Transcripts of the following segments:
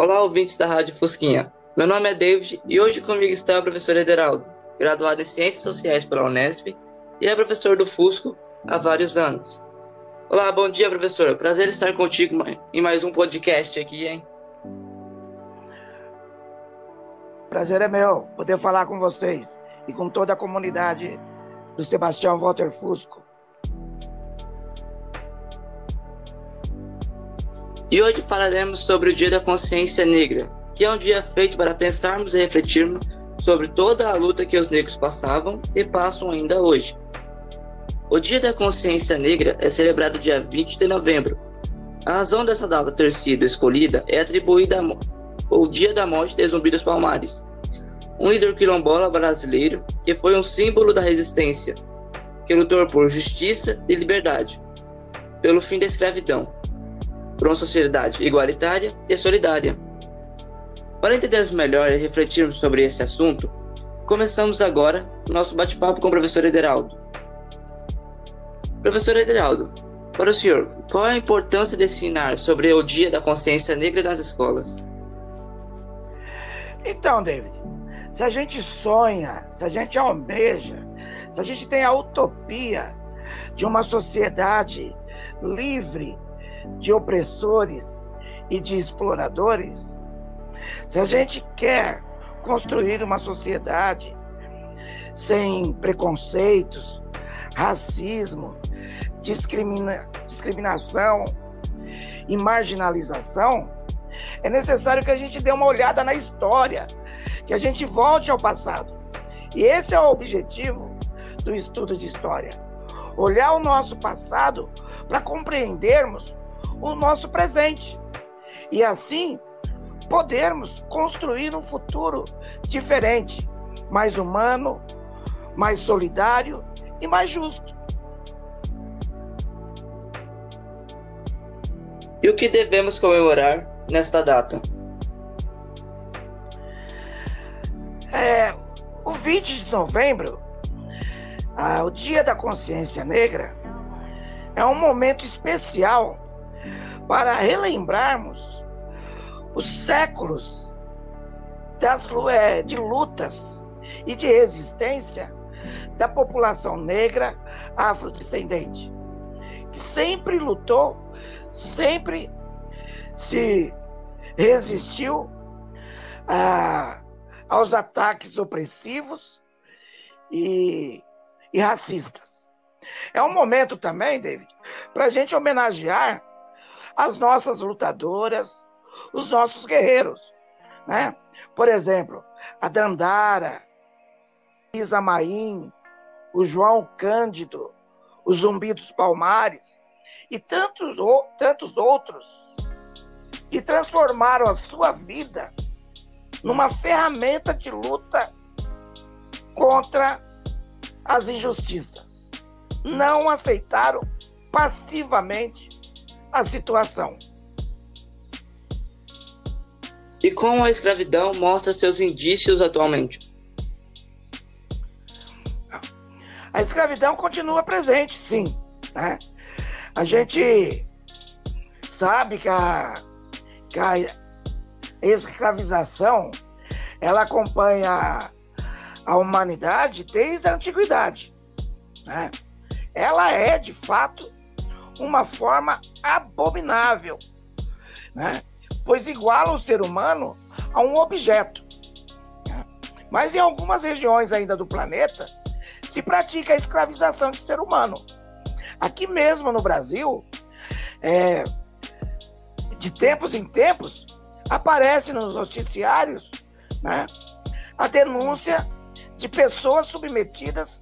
Olá, ouvintes da Rádio Fusquinha. Meu nome é David e hoje comigo está o professor Ederaldo, graduado em Ciências Sociais pela Unesp e é professor do Fusco há vários anos. Olá, bom dia, professor. Prazer estar contigo em mais um podcast aqui, hein? Prazer é meu poder falar com vocês e com toda a comunidade do Sebastião Walter Fusco. E hoje falaremos sobre o Dia da Consciência Negra, que é um dia feito para pensarmos e refletirmos sobre toda a luta que os negros passavam e passam ainda hoje. O Dia da Consciência Negra é celebrado dia 20 de novembro. A razão dessa data ter sido escolhida é atribuída ao Dia da Morte de Zumbi dos Palmares, um líder quilombola brasileiro que foi um símbolo da resistência, que lutou por justiça e liberdade, pelo fim da escravidão por uma sociedade igualitária e solidária. Para entendermos melhor e refletirmos sobre esse assunto, começamos agora nosso bate-papo com o professor Ederaldo. Professor Ederaldo, para o senhor, qual é a importância de ensinar sobre o Dia da Consciência Negra nas escolas? Então, David, se a gente sonha, se a gente almeja, se a gente tem a utopia de uma sociedade livre de opressores e de exploradores, se a gente quer construir uma sociedade sem preconceitos, racismo, discrimina discriminação e marginalização, é necessário que a gente dê uma olhada na história, que a gente volte ao passado. E esse é o objetivo do estudo de história. Olhar o nosso passado para compreendermos o nosso presente. E assim podermos construir um futuro diferente, mais humano, mais solidário e mais justo. E o que devemos comemorar nesta data? É, o 20 de novembro, ah, o Dia da Consciência Negra, é um momento especial para relembrarmos os séculos das, é, de lutas e de resistência da população negra afrodescendente, que sempre lutou, sempre se resistiu a, aos ataques opressivos e, e racistas. É um momento também, David, para a gente homenagear as nossas lutadoras, os nossos guerreiros, né? Por exemplo, a Dandara, Isa Maim, o João Cândido, o Zumbi dos Palmares e tantos, tantos outros que transformaram a sua vida numa ferramenta de luta contra as injustiças. Não aceitaram passivamente a situação. E como a escravidão mostra seus indícios atualmente? A escravidão continua presente, sim. Né? A gente sabe que a, que a escravização ela acompanha a humanidade desde a antiguidade. Né? Ela é, de fato, uma forma abominável, né? pois iguala o ser humano a um objeto. Mas em algumas regiões ainda do planeta se pratica a escravização de ser humano. Aqui mesmo no Brasil, é, de tempos em tempos, aparece nos noticiários né, a denúncia de pessoas submetidas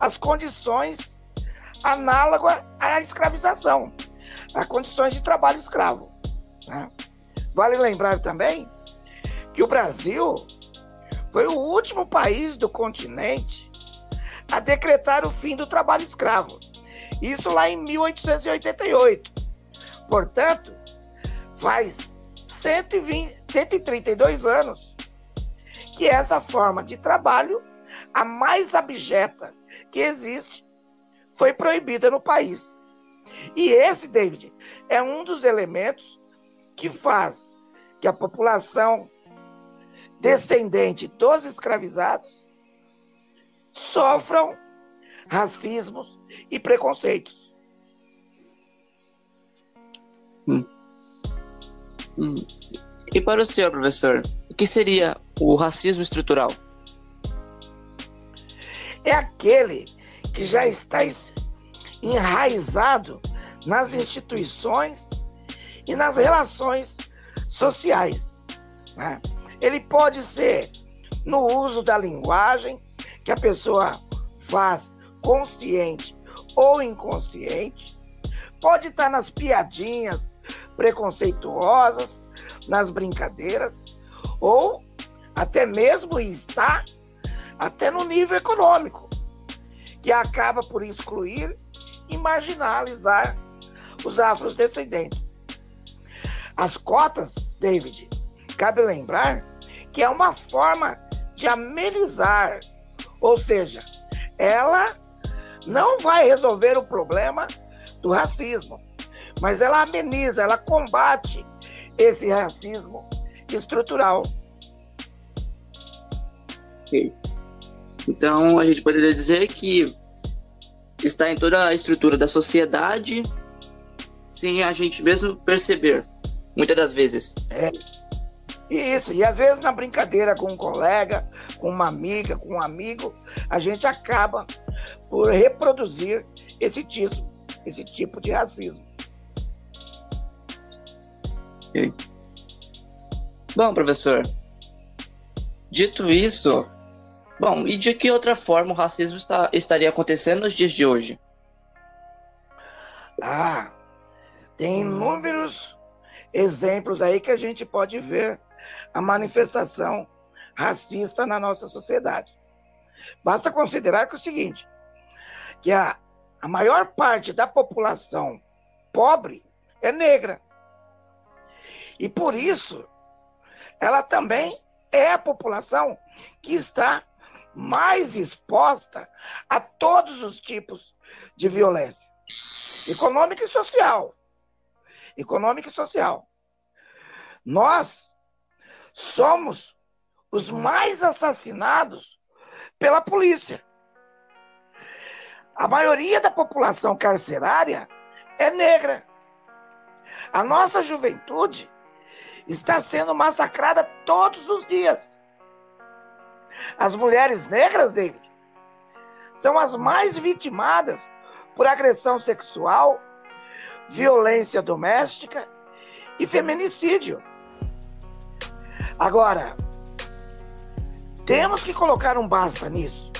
às condições análoga à escravização, a condições de trabalho escravo. Né? Vale lembrar também que o Brasil foi o último país do continente a decretar o fim do trabalho escravo. Isso lá em 1888. Portanto, faz 120, 132 anos que essa forma de trabalho, a mais abjeta que existe, foi proibida no país. E esse, David, é um dos elementos que faz que a população descendente dos escravizados sofram racismos e preconceitos. Hum. Hum. E para o senhor, professor, o que seria o racismo estrutural? É aquele que já está enraizado nas instituições e nas relações sociais. Né? Ele pode ser no uso da linguagem que a pessoa faz consciente ou inconsciente, pode estar nas piadinhas preconceituosas, nas brincadeiras, ou até mesmo está até no nível econômico, que acaba por excluir e marginalizar os afrodescendentes. As cotas, David, cabe lembrar que é uma forma de amenizar, ou seja, ela não vai resolver o problema do racismo, mas ela ameniza, ela combate esse racismo estrutural. Okay. Então a gente poderia dizer que está em toda a estrutura da sociedade sem a gente mesmo perceber, muitas das vezes. É. Isso, e às vezes na brincadeira com um colega, com uma amiga, com um amigo, a gente acaba por reproduzir esse tipo, esse tipo de racismo. Okay. Bom, professor, dito isso, bom, e de que outra forma o racismo está, estaria acontecendo nos dias de hoje? Ah, tem inúmeros exemplos aí que a gente pode ver a manifestação racista na nossa sociedade. Basta considerar que é o seguinte, que a, a maior parte da população pobre é negra. E por isso, ela também é a população que está mais exposta a todos os tipos de violência econômica e social. Econômica e social. Nós somos os mais assassinados pela polícia. A maioria da população carcerária é negra. A nossa juventude está sendo massacrada todos os dias. As mulheres negras, David, são as mais vitimadas por agressão sexual, violência doméstica e feminicídio. Agora, temos que colocar um basta nisso.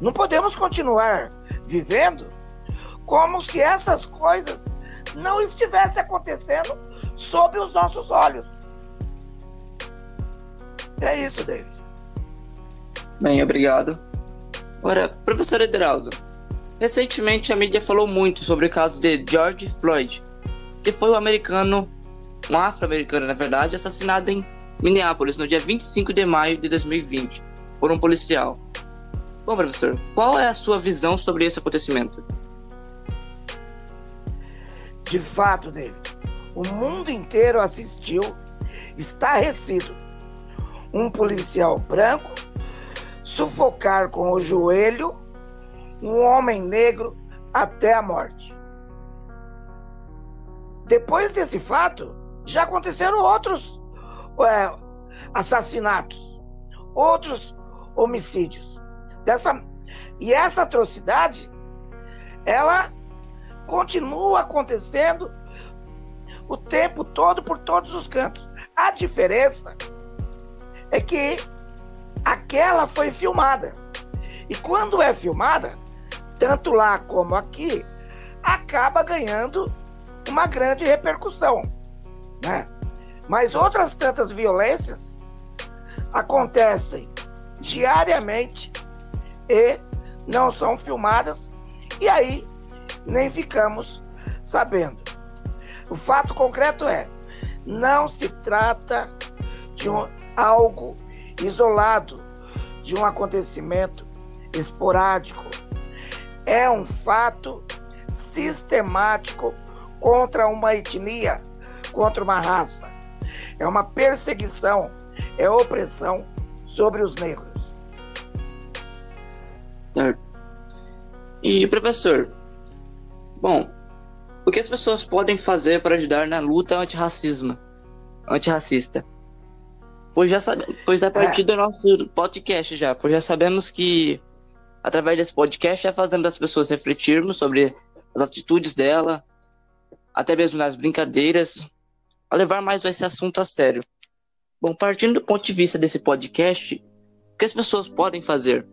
Não podemos continuar vivendo como se essas coisas não estivessem acontecendo sob os nossos olhos. É isso, David. Bem, obrigado. Agora, professor Ederaldo, recentemente a mídia falou muito sobre o caso de George Floyd, que foi um americano, um afro-americano, na verdade, assassinado em Minneapolis no dia 25 de maio de 2020 por um policial. Bom, professor, qual é a sua visão sobre esse acontecimento? De fato, David, o mundo inteiro assistiu estarrecido. Um policial branco sufocar com o joelho um homem negro até a morte. Depois desse fato, já aconteceram outros é, assassinatos, outros homicídios. Dessa, e essa atrocidade, ela continua acontecendo o tempo todo por todos os cantos. A diferença é que aquela foi filmada. E quando é filmada, tanto lá como aqui, acaba ganhando uma grande repercussão, né? Mas outras tantas violências acontecem diariamente e não são filmadas, e aí nem ficamos sabendo. O fato concreto é: não se trata de um, algo isolado, de um acontecimento esporádico. É um fato sistemático contra uma etnia, contra uma raça. é uma perseguição, é opressão sobre os negros. Certo. E professor, bom, o que as pessoas podem fazer para ajudar na luta antirracismo, antirracista? Pois já sabe, pois a partir é. do nosso podcast já, pois já sabemos que através desse podcast já fazemos as pessoas refletirmos sobre as atitudes dela, até mesmo nas brincadeiras, a levar mais esse assunto a sério. Bom, partindo do ponto de vista desse podcast, o que as pessoas podem fazer?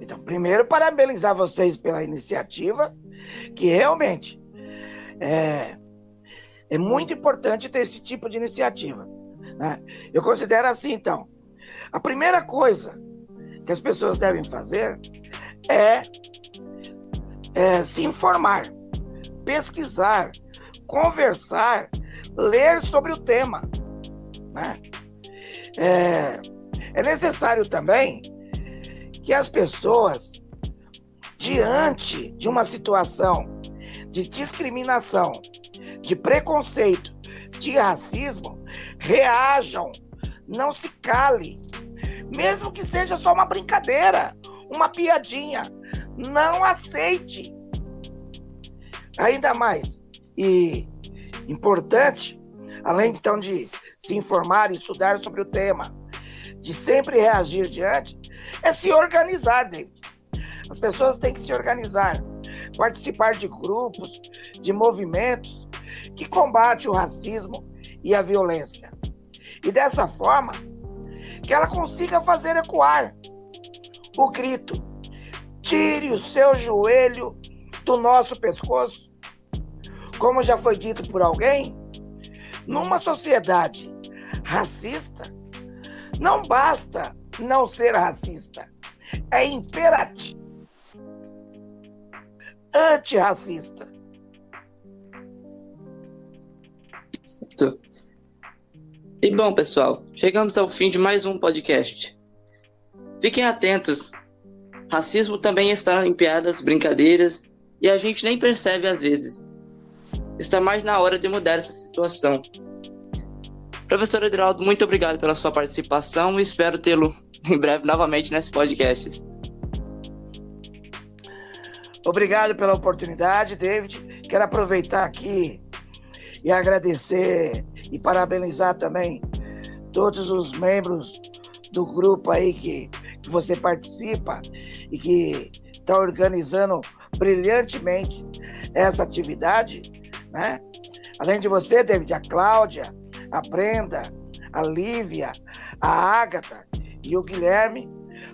Então, primeiro, parabenizar vocês pela iniciativa, que realmente é, é muito importante ter esse tipo de iniciativa. Né? Eu considero assim, então, a primeira coisa que as pessoas devem fazer é, é se informar, pesquisar, conversar, ler sobre o tema. Né? É, é necessário também que as pessoas, diante de uma situação de discriminação, de preconceito, de racismo, reajam, não se cale, mesmo que seja só uma brincadeira, uma piadinha, não aceite. Ainda mais, e importante, além então de se informar e estudar sobre o tema, de sempre reagir diante, é se organizar, David. As pessoas têm que se organizar, participar de grupos, de movimentos que combatem o racismo e a violência. E dessa forma, que ela consiga fazer ecoar o grito: tire o seu joelho do nosso pescoço. Como já foi dito por alguém, numa sociedade racista, não basta não ser racista, é imperativo antirracista. E bom, pessoal, chegamos ao fim de mais um podcast. Fiquem atentos. Racismo também está em piadas, brincadeiras, e a gente nem percebe às vezes. Está mais na hora de mudar essa situação. Professor Edraldo, muito obrigado pela sua participação e espero tê-lo em breve novamente nesse podcast. Obrigado pela oportunidade, David. Quero aproveitar aqui e agradecer e parabenizar também todos os membros do grupo aí que, que você participa e que está organizando brilhantemente essa atividade, né? Além de você, David, a Cláudia, a Brenda, a Lívia, a Ágata e o Guilherme.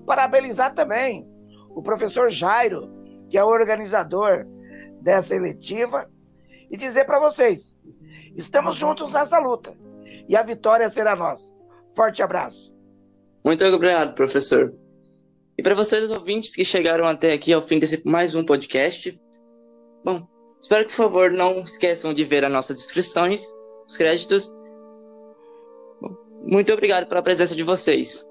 Parabenizar também o professor Jairo, que é o organizador dessa eletiva, e dizer para vocês Estamos juntos nessa luta e a vitória será nossa. Forte abraço. Muito obrigado, professor. E para vocês, ouvintes que chegaram até aqui ao fim desse mais um podcast, bom, espero que, por favor, não esqueçam de ver as nossas descrições, os créditos. Muito obrigado pela presença de vocês.